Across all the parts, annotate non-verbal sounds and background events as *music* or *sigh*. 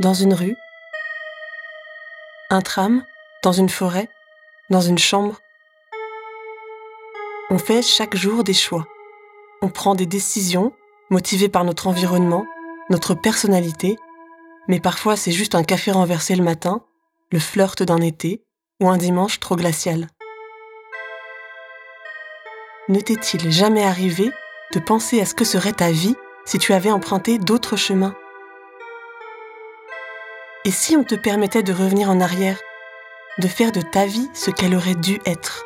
dans une rue, un tram, dans une forêt, dans une chambre. On fait chaque jour des choix. On prend des décisions motivées par notre environnement, notre personnalité, mais parfois c'est juste un café renversé le matin, le flirt d'un été ou un dimanche trop glacial. Ne t'est-il jamais arrivé de penser à ce que serait ta vie si tu avais emprunté d'autres chemins? Et si on te permettait de revenir en arrière, de faire de ta vie ce qu'elle aurait dû être?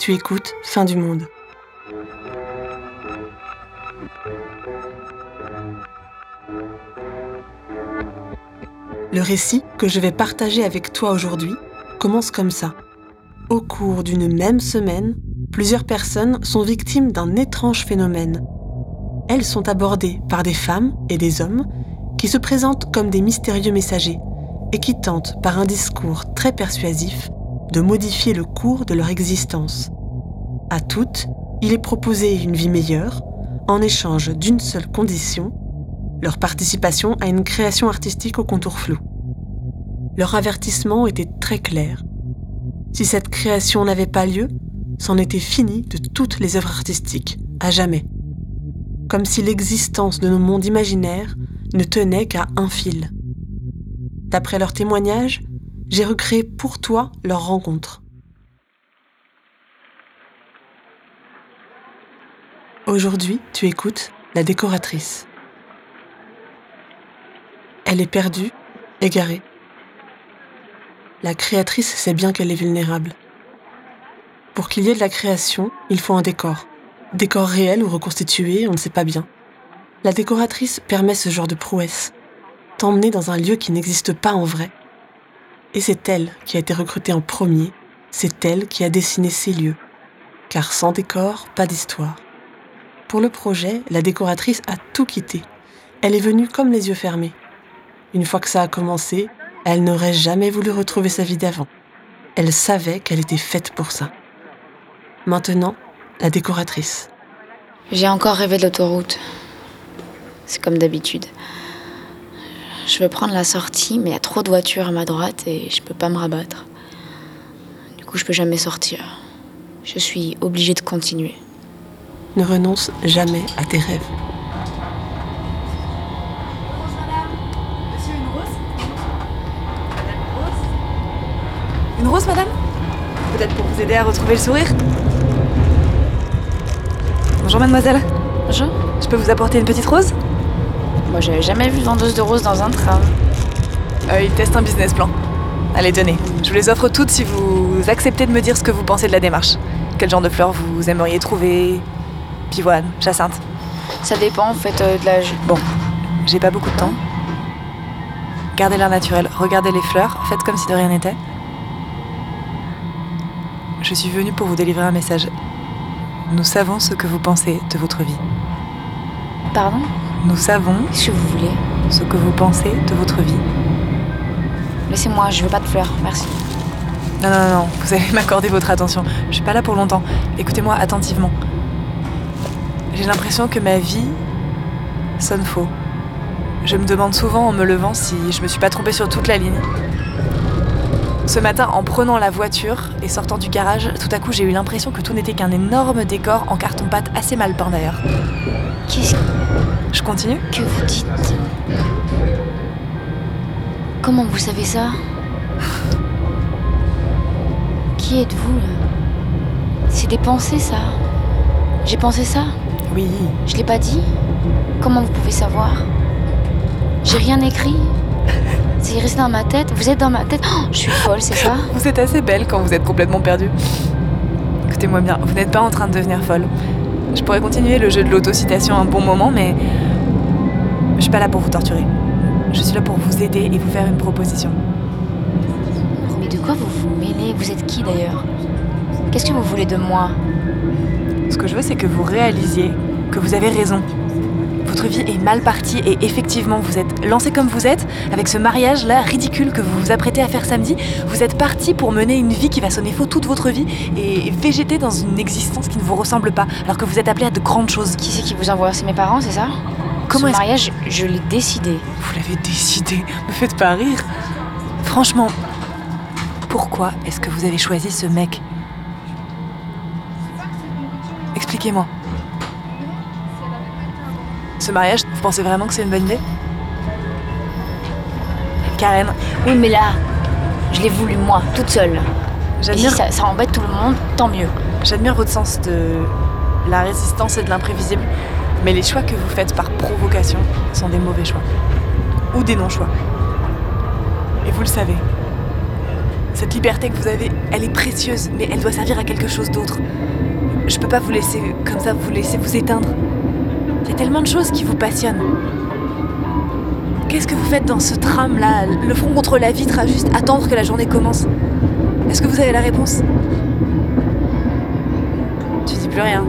Tu écoutes Fin du monde. Le récit que je vais partager avec toi aujourd'hui commence comme ça. Au cours d'une même semaine, plusieurs personnes sont victimes d'un étrange phénomène. Elles sont abordées par des femmes et des hommes qui se présentent comme des mystérieux messagers et qui tentent, par un discours très persuasif, de modifier le cours de leur existence. À toutes, il est proposé une vie meilleure, en échange d'une seule condition, leur participation à une création artistique au contour flou. Leur avertissement était très clair. Si cette création n'avait pas lieu, c'en était fini de toutes les œuvres artistiques, à jamais. Comme si l'existence de nos mondes imaginaires ne tenait qu'à un fil. D'après leurs témoignages, j'ai recréé pour toi leur rencontre. Aujourd'hui, tu écoutes la décoratrice. Elle est perdue, égarée. La créatrice sait bien qu'elle est vulnérable. Pour qu'il y ait de la création, il faut un décor. Décor réel ou reconstitué, on ne sait pas bien. La décoratrice permet ce genre de prouesse. T'emmener dans un lieu qui n'existe pas en vrai. Et c'est elle qui a été recrutée en premier. C'est elle qui a dessiné ces lieux. Car sans décor, pas d'histoire. Pour le projet, la décoratrice a tout quitté. Elle est venue comme les yeux fermés. Une fois que ça a commencé, elle n'aurait jamais voulu retrouver sa vie d'avant. Elle savait qu'elle était faite pour ça. Maintenant, la décoratrice. J'ai encore rêvé de l'autoroute. C'est comme d'habitude. Je veux prendre la sortie, mais il y a trop de voitures à ma droite et je peux pas me rabattre. Du coup, je peux jamais sortir. Je suis obligée de continuer. Ne renonce jamais à tes rêves. Une rose, madame? Peut-être pour vous aider à retrouver le sourire? Bonjour, mademoiselle. Bonjour. Je peux vous apporter une petite rose? Moi, j'avais jamais vu de vendeuse de roses dans un train. euh, Il teste un business plan. Allez, tenez. Je vous les offre toutes si vous acceptez de me dire ce que vous pensez de la démarche. Quel genre de fleurs vous aimeriez trouver? Pivoine, jacinthe. Ça dépend en fait euh, de la. Bon, j'ai pas beaucoup de temps. Gardez l'air naturel, regardez les fleurs, faites comme si de rien n'était. Je suis venue pour vous délivrer un message. Nous savons ce que vous pensez de votre vie. Pardon? Nous savons Qu'est-ce que vous voulez? ce que vous pensez de votre vie. Laissez-moi, je veux pas de fleurs, merci. Non, non, non, vous allez *laughs* m'accorder votre attention. Je suis pas là pour longtemps. Écoutez-moi attentivement. J'ai l'impression que ma vie sonne faux. Je me demande souvent en me levant si je me suis pas trompée sur toute la ligne. Ce matin, en prenant la voiture et sortant du garage, tout à coup j'ai eu l'impression que tout n'était qu'un énorme décor en carton-pâte assez mal peint d'ailleurs. Qu'est-ce Je continue. que vous dites? Comment vous savez ça? Qui êtes-vous là? C'est des pensées ça. J'ai pensé ça? Oui. Je l'ai pas dit? Comment vous pouvez savoir? J'ai rien écrit? *laughs* C'est resté dans ma tête Vous êtes dans ma tête Oh, Je suis folle, c'est ça? Vous êtes assez belle quand vous êtes complètement perdue. Écoutez-moi bien, vous n'êtes pas en train de devenir folle. Je pourrais continuer le jeu de l'autocitation un bon moment, mais je suis pas là pour vous torturer. Je suis là pour vous aider et vous faire une proposition. Mais de quoi vous vous mêlez? Vous êtes qui d'ailleurs? Qu'est-ce que vous voulez de moi? Ce que je veux, c'est que vous réalisiez que vous avez raison. Votre vie est mal partie et effectivement, vous êtes lancé comme vous êtes, avec ce mariage-là ridicule que vous vous apprêtez à faire samedi. Vous êtes parti pour mener une vie qui va sonner faux toute votre vie et végéter dans une existence qui ne vous ressemble pas, alors que vous êtes appelé à de grandes choses. Qui c'est qui vous envoie? C'est mes parents, c'est ça? Comment Ce mariage, je l'ai décidé. Vous l'avez décidé. Me faites pas rire. Franchement, pourquoi est-ce que vous avez choisi ce mec? Expliquez-moi. Ce mariage, vous pensez vraiment que c'est une bonne idée Karen, Oui, mais là, je l'ai voulu moi, toute seule. Et si j'admire, ça, ça embête tout le monde, tant mieux. j'admire votre sens de la résistance et de l'imprévisible, mais les choix que vous faites par provocation sont des mauvais choix. Ou des non-choix. Et vous le savez. Cette liberté que vous avez, elle est précieuse, mais elle doit servir à quelque chose d'autre. Je peux pas vous laisser comme ça, vous laisser vous éteindre. Il y a tellement de choses qui vous passionnent. Qu'est-ce que vous faites dans ce tram-là, le front contre la vitre, à juste attendre que la journée commence Est-ce que vous avez la réponse? Tu dis plus rien.